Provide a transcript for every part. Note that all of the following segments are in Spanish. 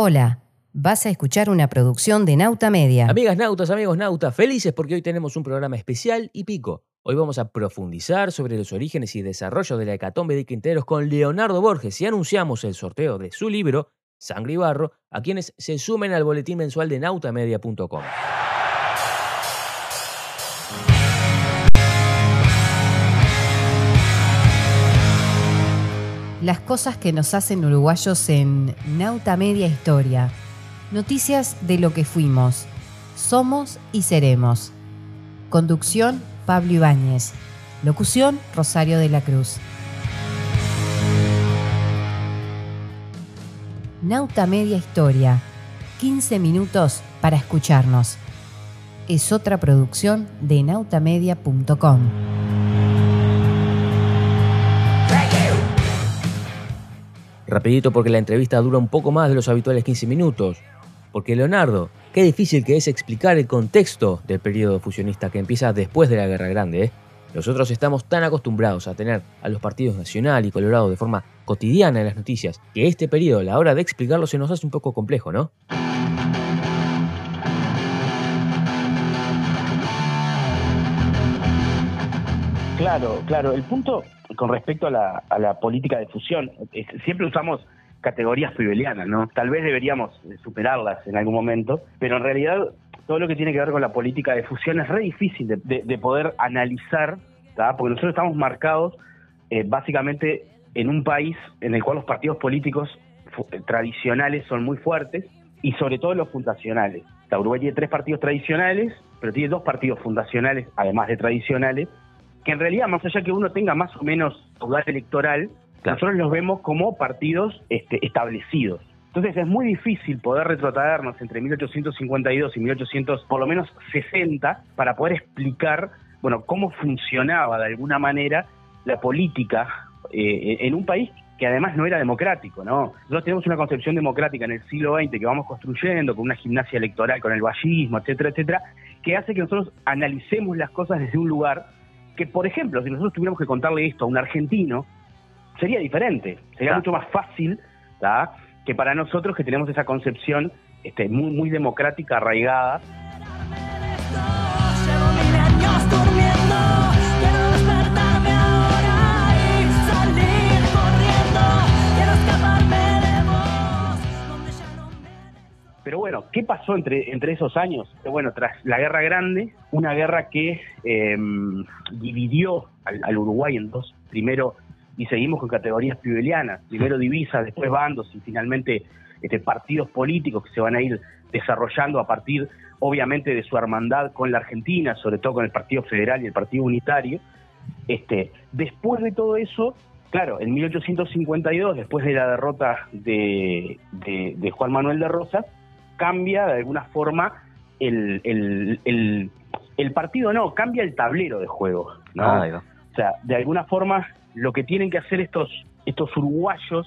Hola, vas a escuchar una producción de Nauta Media. Amigas nautas, amigos nautas, felices porque hoy tenemos un programa especial y pico. Hoy vamos a profundizar sobre los orígenes y desarrollo de la hecatombe de Quinteros con Leonardo Borges y anunciamos el sorteo de su libro, Sangre y Barro, a quienes se sumen al boletín mensual de nautamedia.com. Las cosas que nos hacen uruguayos en Nauta Media Historia. Noticias de lo que fuimos, somos y seremos. Conducción, Pablo Ibáñez. Locución, Rosario de la Cruz. Nauta Media Historia. 15 minutos para escucharnos. Es otra producción de nautamedia.com. Rapidito porque la entrevista dura un poco más de los habituales 15 minutos. Porque Leonardo, qué difícil que es explicar el contexto del periodo fusionista que empieza después de la Guerra Grande. ¿eh? Nosotros estamos tan acostumbrados a tener a los partidos Nacional y Colorado de forma cotidiana en las noticias que este periodo, a la hora de explicarlo, se nos hace un poco complejo, ¿no? Claro, claro. El punto con respecto a la, a la política de fusión, siempre usamos categorías pibelianas, ¿no? Tal vez deberíamos superarlas en algún momento, pero en realidad todo lo que tiene que ver con la política de fusión es re difícil de, de- de poder analizar, ¿tá? porque nosotros estamos marcados eh, básicamente en un país en el cual los partidos políticos eh, tradicionales son muy fuertes y sobre todo los fundacionales. La Uruguay tiene tres partidos tradicionales, pero tiene dos partidos fundacionales, además de tradicionales, que en realidad, más allá que uno tenga más o menos caudal electoral, Claro. nosotros los vemos como partidos este, establecidos. Entonces es muy difícil poder retrotraernos entre 1852 y 1800, por lo menos 60, para poder explicar, bueno, cómo funcionaba de alguna manera la política eh, en un país que además no era democrático, ¿no? Nosotros tenemos una concepción democrática en el siglo XX que vamos construyendo con una gimnasia electoral, con el vallismo, etcétera, etcétera, que hace que nosotros analicemos las cosas desde un lugar que, por ejemplo, si nosotros tuviéramos que contarle esto a un argentino, sería diferente, sería Claro. mucho más fácil ¿tá? que para nosotros que tenemos esa concepción este, muy, muy democrática, arraigada. ¿Qué pasó entre, entre esos años? Eh, Bueno, tras la Guerra Grande, una guerra que eh, dividió al, Uruguay en dos. Primero, y seguimos con categorías pibelianas, primero divisas, después bandos y finalmente este, partidos políticos que se van a ir desarrollando a partir, obviamente, de su hermandad con la Argentina, sobre todo con el Partido Federal y el Partido Unitario. Este, después de todo eso, claro, en 1852, después de la derrota de, de- de Juan Manuel de Rosas, cambia de alguna forma el, el- el- el partido, no, cambia el tablero de juego. ¿no? Ah. O sea, de alguna forma, lo que tienen que hacer estos, estos uruguayos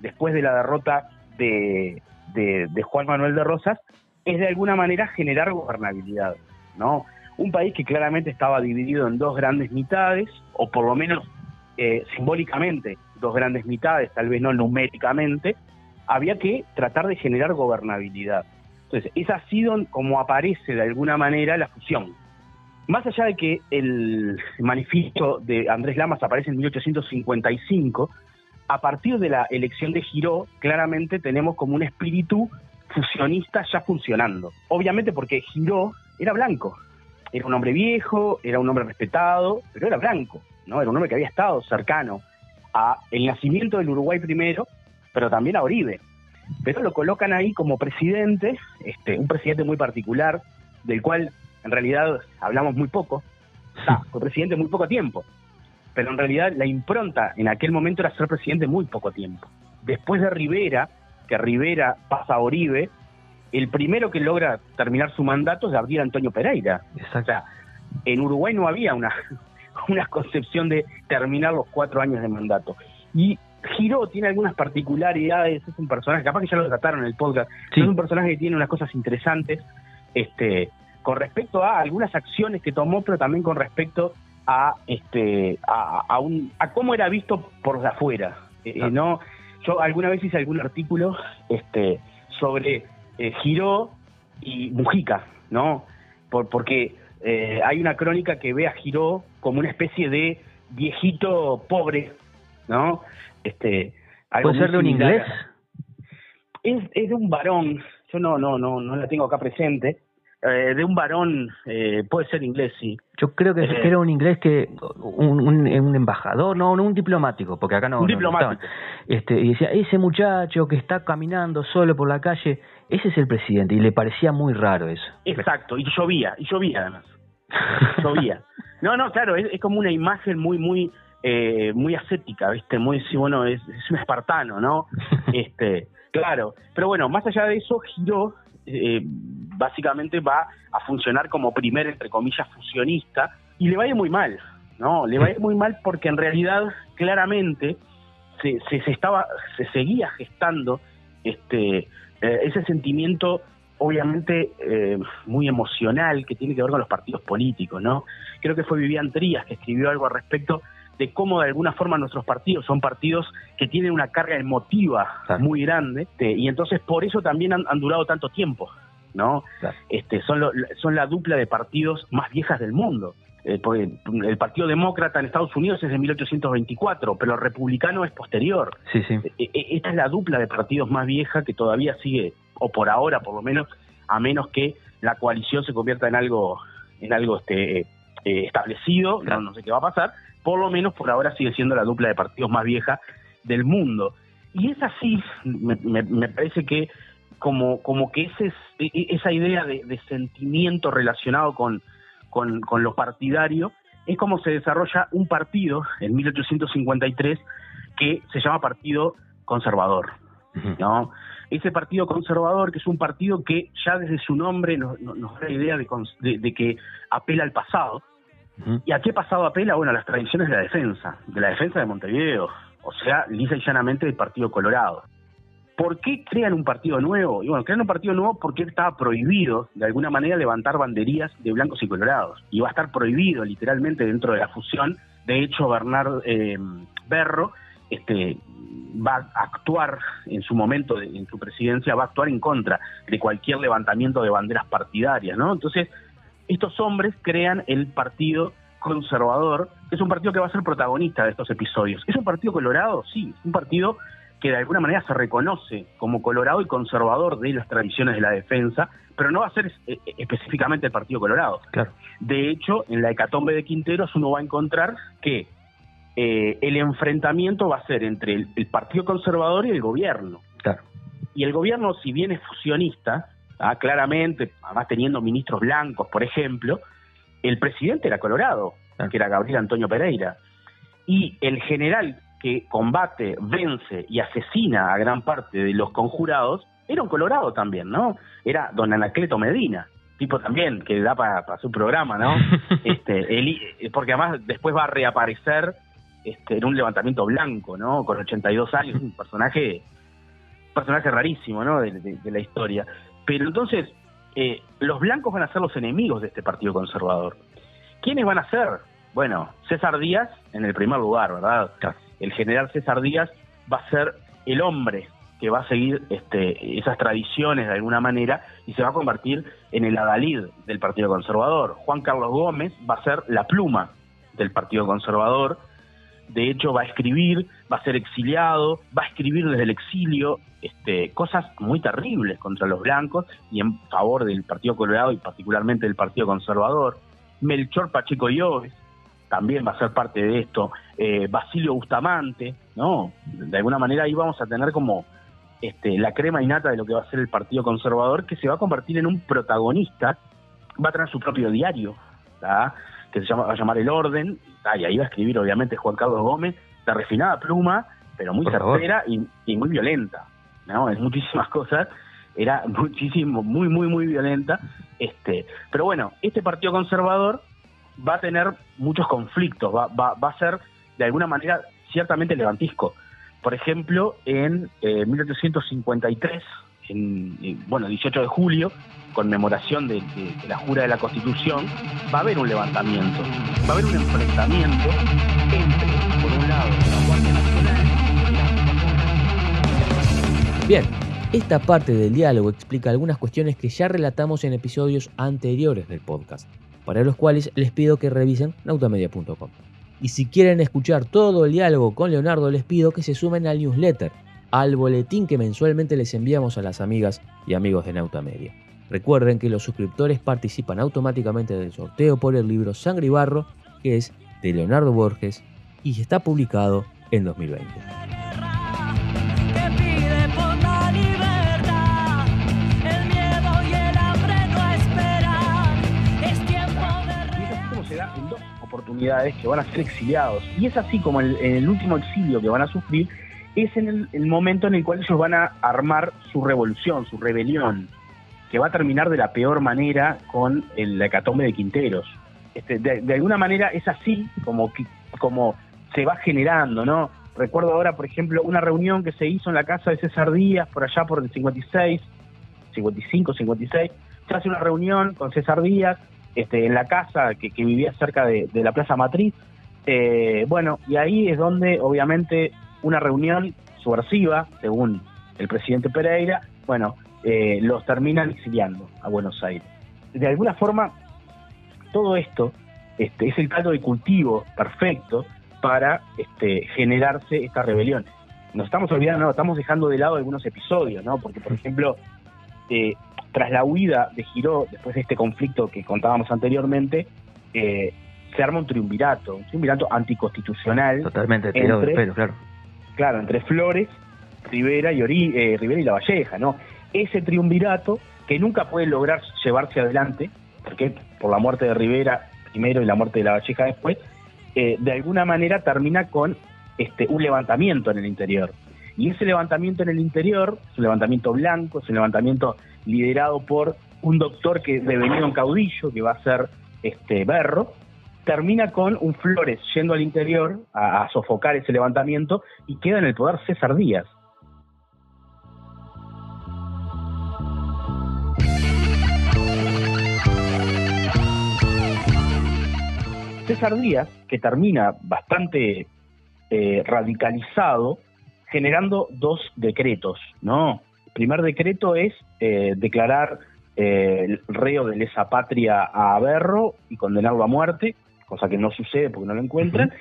después de la derrota de, de- de Juan Manuel de Rosas es de alguna manera generar gobernabilidad, ¿no? Un país que claramente estaba dividido en dos grandes mitades, o por lo menos eh, simbólicamente dos grandes mitades, tal vez no numéricamente, había que tratar de generar gobernabilidad. Entonces, ha sido como aparece de alguna manera la fusión. Más allá de que el manifiesto de Andrés Lamas aparece en 1855, a partir de la elección de Giró, claramente tenemos como un espíritu fusionista ya funcionando. Obviamente porque Giró era blanco, era un hombre viejo, era un hombre respetado, pero era blanco, ¿no? Era un hombre que había estado cercano a el nacimiento del Uruguay primero, pero también a Oribe. Pero lo colocan ahí como presidente, este, un presidente muy particular, del cual en realidad hablamos muy poco. O sea, fue presidente muy poco tiempo. Pero en realidad la impronta en aquel momento era ser presidente muy poco tiempo. Después de Rivera, que Rivera pasa a Oribe, el primero que logra terminar su mandato es Gabriel Antonio Pereira. O sea, en Uruguay no había una, una concepción de terminar los cuatro años de mandato. Y Giró tiene algunas particularidades, es un personaje, capaz que ya lo trataron en el podcast, Sí. es un personaje que tiene unas cosas interesantes este, con respecto a algunas acciones que tomó, pero también con respecto a este a, a un a cómo era visto por de afuera. Eh, Ah. no, yo alguna vez hice algún artículo este sobre eh, Giró y Mujica, ¿no? Por, porque eh, hay una crónica que ve a Giró como una especie de viejito pobre, ¿no? Este, algo ¿Puede ser de un inglés? es, es de un varón, yo no, no, no, no la tengo acá presente, eh, de un varón, eh, puede ser inglés, sí. Yo creo que, Eh. que era un inglés que un, un, un embajador, no, no un diplomático, porque acá no. Un no- diplomático. este, y decía, ese muchacho que está caminando solo por la calle, ese es el presidente, y le parecía muy raro eso. Exacto, y llovía, y llovía además. llovía. No, no, claro, es, es como una imagen muy, muy, eh, muy ascética, ¿viste? Muy, sí, bueno, es, es un espartano, ¿no? este, claro. Pero bueno, más allá de eso, Giró eh, básicamente va a funcionar como primer, entre comillas, fusionista, y le va a ir muy mal, ¿no? Le va a ir muy mal porque en realidad, claramente, se, se, se estaba, se seguía gestando este eh, ese sentimiento obviamente eh, muy emocional que tiene que ver con los partidos políticos, ¿no? Creo que fue Vivian Trías que escribió algo al respecto de cómo de alguna forma nuestros partidos son partidos que tienen una carga emotiva Claro. muy grande este, y entonces por eso también han, han durado tanto tiempo, ¿no? Claro. Este, son, lo- son la dupla de partidos más viejas del mundo. Eh, el Partido Demócrata en Estados Unidos es de 1824, pero el republicano es posterior. Sí, sí. E- e- Esta es la dupla de partidos más vieja que todavía sigue, o por ahora por lo menos, a menos que la coalición se convierta en algo, en algo este, eh, eh, establecido, no sé qué va a pasar, por lo menos por ahora sigue siendo la dupla de partidos más vieja del mundo. Y es así, me, me- me parece que como, como que ese es- e- e- esa idea de, de sentimiento relacionado con, con, con lo partidario es como se desarrolla un partido en 1853 que se llama Partido Conservador. ¿no? Ese partido conservador, que es un partido que ya desde su nombre nos, da la idea de, de- de que apela al pasado. ¿Y a qué pasado apela? Bueno, a las tradiciones de la defensa, de la defensa de Montevideo, o sea, lisa y llanamente del Partido Colorado. ¿Por qué crean un partido nuevo? Y bueno, crean un partido nuevo porque estaba prohibido, de alguna manera, levantar banderías de blancos y colorados. Y va a estar prohibido, literalmente, dentro de la fusión. De hecho, Bernard eh, Berro este, va a actuar en su momento, en su presidencia, va a actuar en contra de cualquier levantamiento de banderas partidarias, ¿no? Entonces, estos hombres crean el Partido Conservador, que es un partido que va a ser protagonista de estos episodios. ¿Es un partido colorado? Sí, es un partido que de alguna manera se reconoce como colorado y conservador de las tradiciones de la defensa, pero no va a ser eh, específicamente el Partido Colorado. Claro. De hecho, en la hecatombe de Quinteros uno va a encontrar que eh, el enfrentamiento va a ser entre el, el Partido Conservador y el gobierno. Claro. Y el gobierno, si bien es fusionista, ah, claramente, además teniendo ministros blancos, por ejemplo, el presidente era colorado, que era Gabriel Antonio Pereira. Y el general que combate, vence y asesina a gran parte de los conjurados era un colorado también, ¿no? Era don Anacleto Medina, tipo también que da para su programa, ¿no? este, el- eh, porque además después va a reaparecer este, en un levantamiento blanco, ¿no? Con 82 años, un personaje, personaje rarísimo, ¿no? De, de- de la historia. Pero entonces, eh, los blancos van a ser los enemigos de este partido conservador. ¿Quiénes van a ser? Bueno, César Díaz en el primer lugar, ¿verdad? El general César Díaz va a ser el hombre que va a seguir este, esas tradiciones de alguna manera y se va a convertir en el adalid del Partido Conservador. Juan Carlos Gómez va a ser la pluma del Partido Conservador. De hecho, va a escribir, va a ser exiliado, va a escribir desde el exilio este, cosas muy terribles contra los blancos y en favor del Partido Colorado y particularmente del Partido Conservador. Melchor Pacheco Lloves también va a ser parte de esto. Eh, Basilio Bustamante, ¿no? De alguna manera ahí vamos a tener como este, la crema innata de lo que va a ser el Partido Conservador, que se va a convertir en un protagonista, va a tener su propio diario, ¿tá? que se llama, va a llamar El Orden, ¿tá? y ahí va a escribir obviamente Juan Carlos Gómez, de refinada pluma, pero muy certera y, y muy violenta, ¿no? En muchísimas cosas, era muchísimo, muy, muy, muy violenta. Este, pero bueno, este Partido Conservador va a tener muchos conflictos, va, va, va a ser de alguna manera ciertamente levantisco. Por ejemplo, en eh, 1853, en, bueno, 18 de julio, conmemoración de la jura de la Constitución, va a haber un levantamiento, va a haber un enfrentamiento entre, por un lado, la Bien, Esta parte del diálogo explica algunas cuestiones que ya relatamos en episodios anteriores del podcast, para los cuales les pido que revisen nautamedia.com. Y si quieren escuchar todo el diálogo con Leonardo, les pido que se sumen al newsletter, al boletín que mensualmente les enviamos a las amigas y amigos de Nautamedia. Recuerden que los suscriptores participan automáticamente del sorteo por el libro Sangre y Barro, que es de Leonardo Borges y está publicado en 2020. Que van a ser exiliados. Y es así como el- el último exilio que van a sufrir es en el, momento en el cual ellos van a armar su revolución, su rebelión, que va a terminar de la peor manera con el hecatombe de Quinteros. Este, de, de alguna manera es así como, como se va generando, ¿no? Recuerdo ahora, por ejemplo, una reunión que se hizo en la casa de César Díaz, por allá por el 56, 55, 56. Se hace una reunión con César Díaz este, en la casa que, vivía cerca de, de la Plaza Matriz. Eh, bueno, y ahí es donde, obviamente, una reunión subversiva, según el presidente Pereira, bueno, eh, los terminan exiliando a Buenos Aires. De alguna forma, todo esto este, es el caldo de cultivo perfecto para este, generarse esta rebelión. Nos estamos olvidando, no, estamos dejando de lado algunos episodios, ¿no? Porque, por ejemplo, eh, tras la huida de Giró, después de este conflicto que contábamos anteriormente, eh, se arma un triunvirato, un triunvirato anticonstitucional, Totalmente tirado Entre- pelo, claro. claro, entre Flores, Rivera y Ori- eh, Rivera y La Valleja, ¿no? Ese triunvirato que nunca puede lograr llevarse adelante, porque por la muerte de Rivera primero y la muerte de La Valleja después, eh, de alguna manera termina con este un levantamiento en el interior. Y ese levantamiento en el interior, es un levantamiento blanco, es un levantamiento liderado por un doctor que devenido un caudillo, que va a ser este Berro, termina con un Flores yendo al interior a, a sofocar ese levantamiento y queda en el poder César Díaz. César Díaz, que termina bastante eh, radicalizado, generando dos decretos, ¿no? Primer decreto es eh, declarar eh, el reo de lesa patria a Berro y condenarlo a muerte, cosa que no sucede porque no lo encuentran,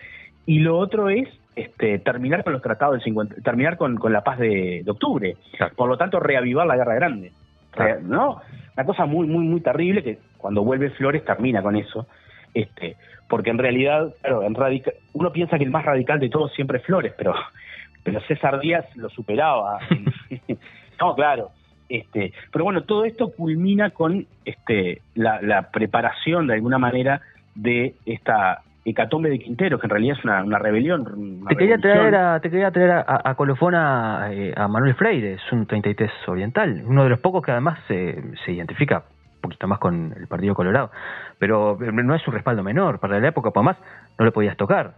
y lo otro es este, terminar con los tratados del 50, terminar con, con la paz de, de octubre, Claro. por lo tanto reavivar la guerra grande, Claro. ¿no? Una cosa muy, muy, muy terrible que cuando vuelve Flores termina con eso, este, porque en realidad, claro, en radica- uno piensa que el más radical de todos siempre es Flores, pero, pero César Díaz lo superaba. no, claro. Este, pero bueno, todo esto culmina con este, la, la preparación de alguna manera de esta hecatombe de Quintero, que en realidad es una, una rebelión. una Te quería traer a, te quería traer a, a colofón a, eh, a Manuel Freire, es un 33 oriental, uno de los pocos que además se, se identifica un poquito más con el Partido Colorado, pero eh, no es un respaldo menor, para la época, por más, no le podías tocar.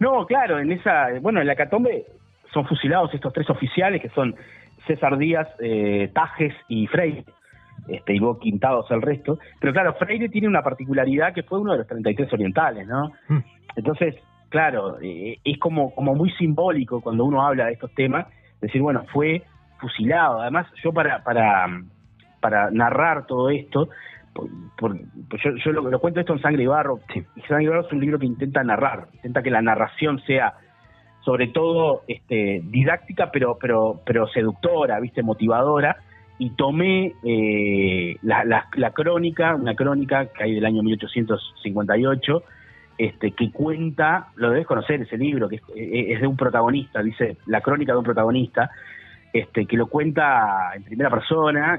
No, claro, en esa, bueno, en la Catombe son fusilados estos tres oficiales que son César Díaz, eh, Tajes y Freire, este, y luego quintados el resto. Pero claro, Freire tiene una particularidad que fue uno de los 33 orientales, ¿no? Mm. Entonces, claro, eh, es como, como muy simbólico cuando uno habla de estos temas, decir, bueno, fue fusilado. Además, yo para, para, para narrar todo esto, por- por- pues yo, yo lo, lo cuento esto en Sangre y Barro, Sí. y Sangre y Barro es un libro que intenta narrar, intenta que la narración sea sobre todo este, didáctica, pero, pero, pero seductora, viste, motivadora, y tomé eh, la, la, la crónica, una crónica que hay del año 1858, este, que cuenta, lo debes conocer ese libro, que es, eh, es de un protagonista, dice la crónica de un protagonista, este, que lo cuenta en primera persona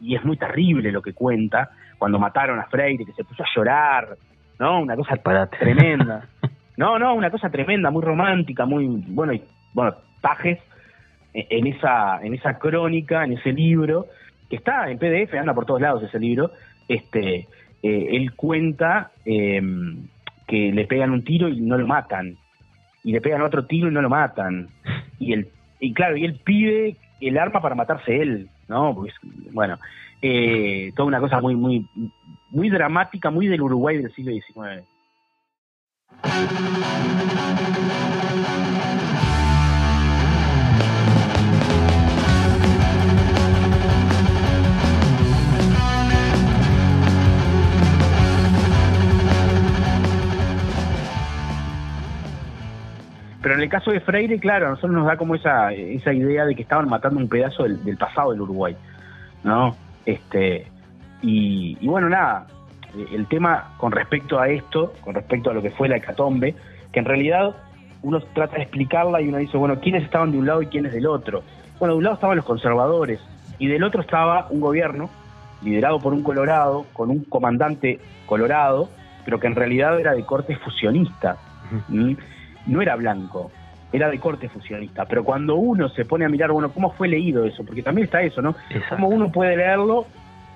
y, y es muy terrible lo que cuenta cuando mataron a Freire, que se puso a llorar, ¿no? Una cosa tremenda. No, no, una cosa tremenda, muy romántica, muy bueno, y bueno, Tajes eh, en esa en esa crónica, en ese libro que está en PDF, anda por todos lados ese libro, este eh, él cuenta eh, que le pegan un tiro y no lo matan. Y le pegan otro tiro y no lo matan. Y el y claro, y él pide el arma para matarse él, ¿no? Porque bueno, eh, toda una cosa muy muy muy dramática, muy del Uruguay del siglo XIX. Pero en el caso de Freire, claro, a nosotros nos da como esa, esa idea de que estaban matando un pedazo del, pasado del Uruguay, ¿no? Este, y bueno, nada, el tema con respecto a esto, con respecto a lo que fue la hecatombe, que en realidad uno trata de explicarla y uno dice, bueno, ¿quiénes estaban de un lado y quiénes del otro? Bueno, de un lado estaban los conservadores y del otro estaba un gobierno liderado por un colorado, con un comandante colorado, pero que en realidad era de corte fusionista. No era blanco, era de corte fusionista. Pero cuando uno se pone a mirar, bueno, ¿cómo fue leído eso? Porque también está eso, ¿no? Exacto. cómo uno puede leerlo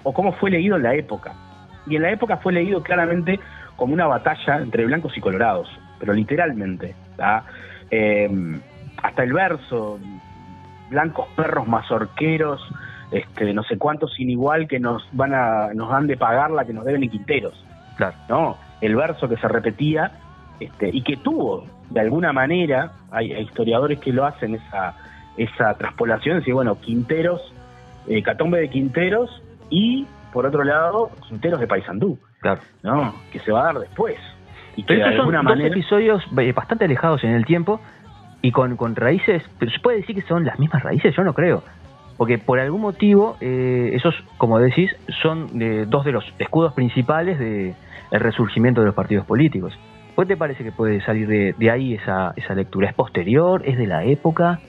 o cómo fue leído en la época. Y en la época fue leído claramente como una batalla entre blancos y colorados, pero literalmente. Eh, hasta el verso, blancos perros mazorqueros, este, no sé cuántos sin igual que nos van a, nos dan de pagar la que nos deben en Quinteros. Claro. ¿no? El verso que se repetía este, y que tuvo, de alguna manera, hay, hay historiadores que lo hacen esa, esa traspolación, decir, bueno, Quinteros, eh, Catombe de Quinteros y, por otro lado, Quinteros de Paysandú, Claro. ¿no? Que se va a dar después. Y que Pero de estos son dos episodios eh, bastante alejados en el tiempo y con, con raíces, pero se puede decir que son las mismas raíces, yo no creo. Porque por algún motivo, eh, esos, como decís, son eh, dos de los escudos principales del resurgimiento de los partidos políticos. ¿Cuál te parece que puede salir de, de ahí esa, esa lectura? ¿Es posterior? ¿Es de la época?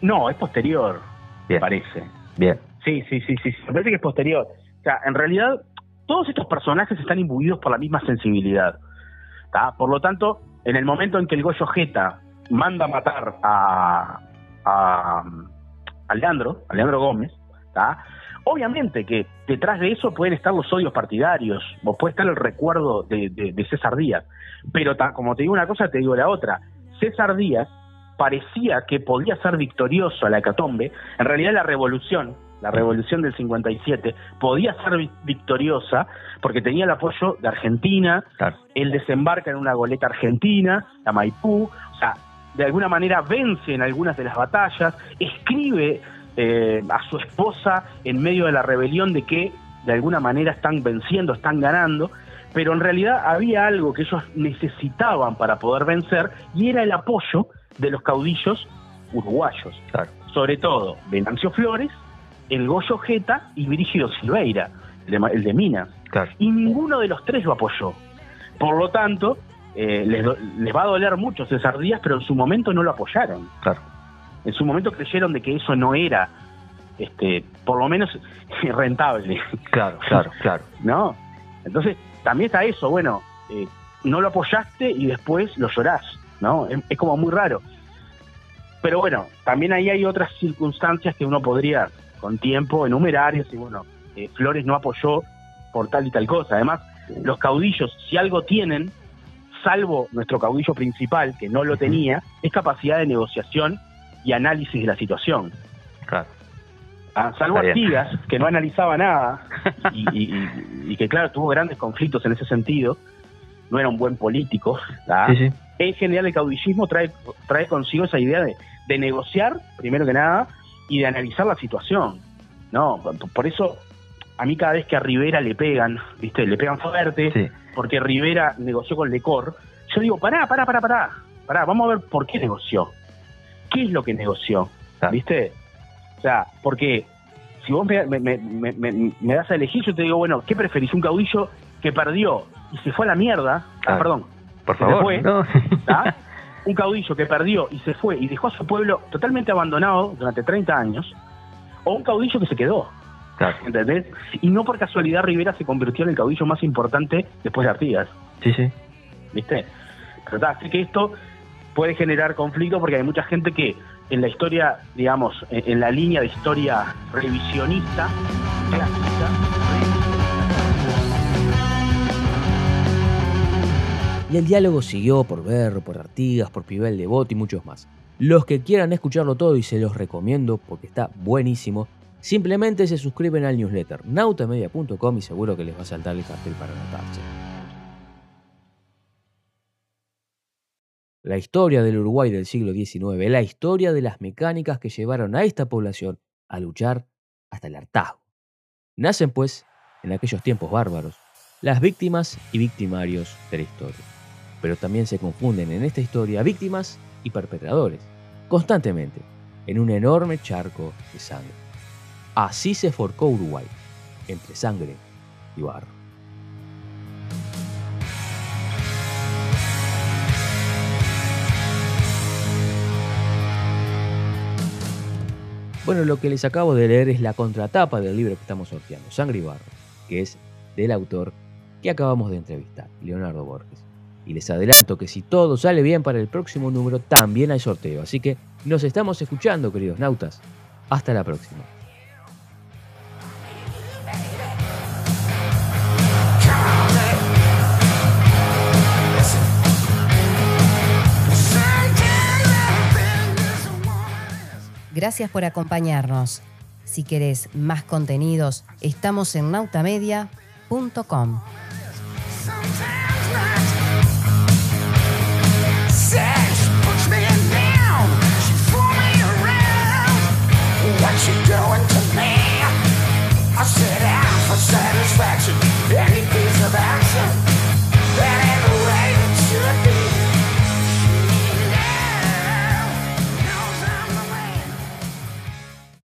No, es posterior, me parece. Bien, Sí, sí, sí, sí, me parece que es posterior. O sea, en realidad, todos estos personajes están imbuidos por la misma sensibilidad. ¿tá? Por lo tanto, en el momento en que el Goyo Jeta manda a matar a, a, a Leandro, a Leandro Gómez, ¿tá? obviamente que detrás de eso pueden estar los odios partidarios, o puede estar el recuerdo de, de- de César Díaz. Pero ta- como te digo una cosa, te digo la otra. César Díaz parecía que podía ser victorioso a la hecatombe, en realidad la revolución, la revolución del 57, podía ser vi- victoriosa porque tenía el apoyo de Argentina, claro. él desembarca en una goleta argentina, la Maipú, o sea, de alguna manera vence en algunas de las batallas, escribe eh, a su esposa en medio de la rebelión de que de alguna manera están venciendo, están ganando, pero en realidad había algo que ellos necesitaban para poder vencer y era el apoyo de los caudillos uruguayos, Claro. sobre todo Venancio Flores, el Goyo Jeta y Brígido Silveira, el de, Ma- el de Minas Claro. y ninguno de los tres lo apoyó. Por lo tanto, eh, les, do- les va a doler mucho César Díaz, pero en su momento no lo apoyaron. Claro. En su momento creyeron de que eso no era, este, por lo menos rentable, Claro, claro, claro. ¿no? Entonces, también está eso, bueno, eh, no lo apoyaste y después lo llorás, ¿no? Es, es como muy raro. Pero bueno, también ahí hay otras circunstancias que uno podría, con tiempo, enumerar y decir, bueno, eh, Flores no apoyó por tal y tal cosa. Además, los caudillos, si algo tienen, salvo nuestro caudillo principal, que no lo tenía, es capacidad de negociación y análisis de la situación. Claro. Ah, salvo. Artigas, que no analizaba nada y, y- y- y que, claro, tuvo grandes conflictos en ese sentido, no era un buen político. Sí, sí. En general, el caudillismo trae, trae consigo esa idea de, de negociar, primero que nada, y de analizar la situación. No, por- eso, a mí cada vez que a Rivera le pegan, ¿viste? Le pegan fuerte, Sí. porque Rivera negoció con Lecor, yo digo, pará, pará, pará, pará, pará, vamos a ver por qué negoció. ¿Qué es lo que negoció? ¿Viste? O sea, porque si vos me, me- me- me- das a elegir, yo te digo, bueno, ¿qué preferís? ¿Un caudillo que perdió y se fue a la mierda? Ah, perdón. Por favor. fue. No. Un caudillo que perdió y se fue y dejó a su pueblo totalmente abandonado durante 30 años, o un caudillo que se quedó, Claro. ¿entendés? Y no por casualidad Rivera se convirtió en el caudillo más importante después de Artigas. Sí, sí. ¿viste? Pero así que esto puede generar conflicto porque hay mucha gente que en la historia, digamos, en, en la línea de historia revisionista, clásica, Y el diálogo siguió por Berro, por Artigas, por Pibel de Bot y muchos más. Los que quieran escucharlo todo y se los recomiendo porque está buenísimo, simplemente se suscriben al newsletter nautamedia.com y seguro que les va a saltar el cartel para anotarse. La historia del Uruguay del siglo XIX, la historia de las mecánicas que llevaron a esta población a luchar hasta el hartazgo. Nacen, pues, en aquellos tiempos bárbaros, las víctimas y victimarios de la historia. Pero también se confunden en esta historia víctimas y perpetradores, constantemente, en un enorme charco de sangre. Así se forcó Uruguay, entre sangre y barro. Bueno, lo que les acabo de leer es la contratapa del libro que estamos sorteando, Sangre y Barro, que es del autor que acabamos de entrevistar, Leonardo Borges. Y les adelanto que si todo sale bien para el próximo número, también hay sorteo. Así que nos estamos escuchando, queridos nautas. Hasta la próxima. Gracias por acompañarnos. Si querés más contenidos, estamos en nautamedia.com. doing to me? I set out for satisfaction. Any piece of action.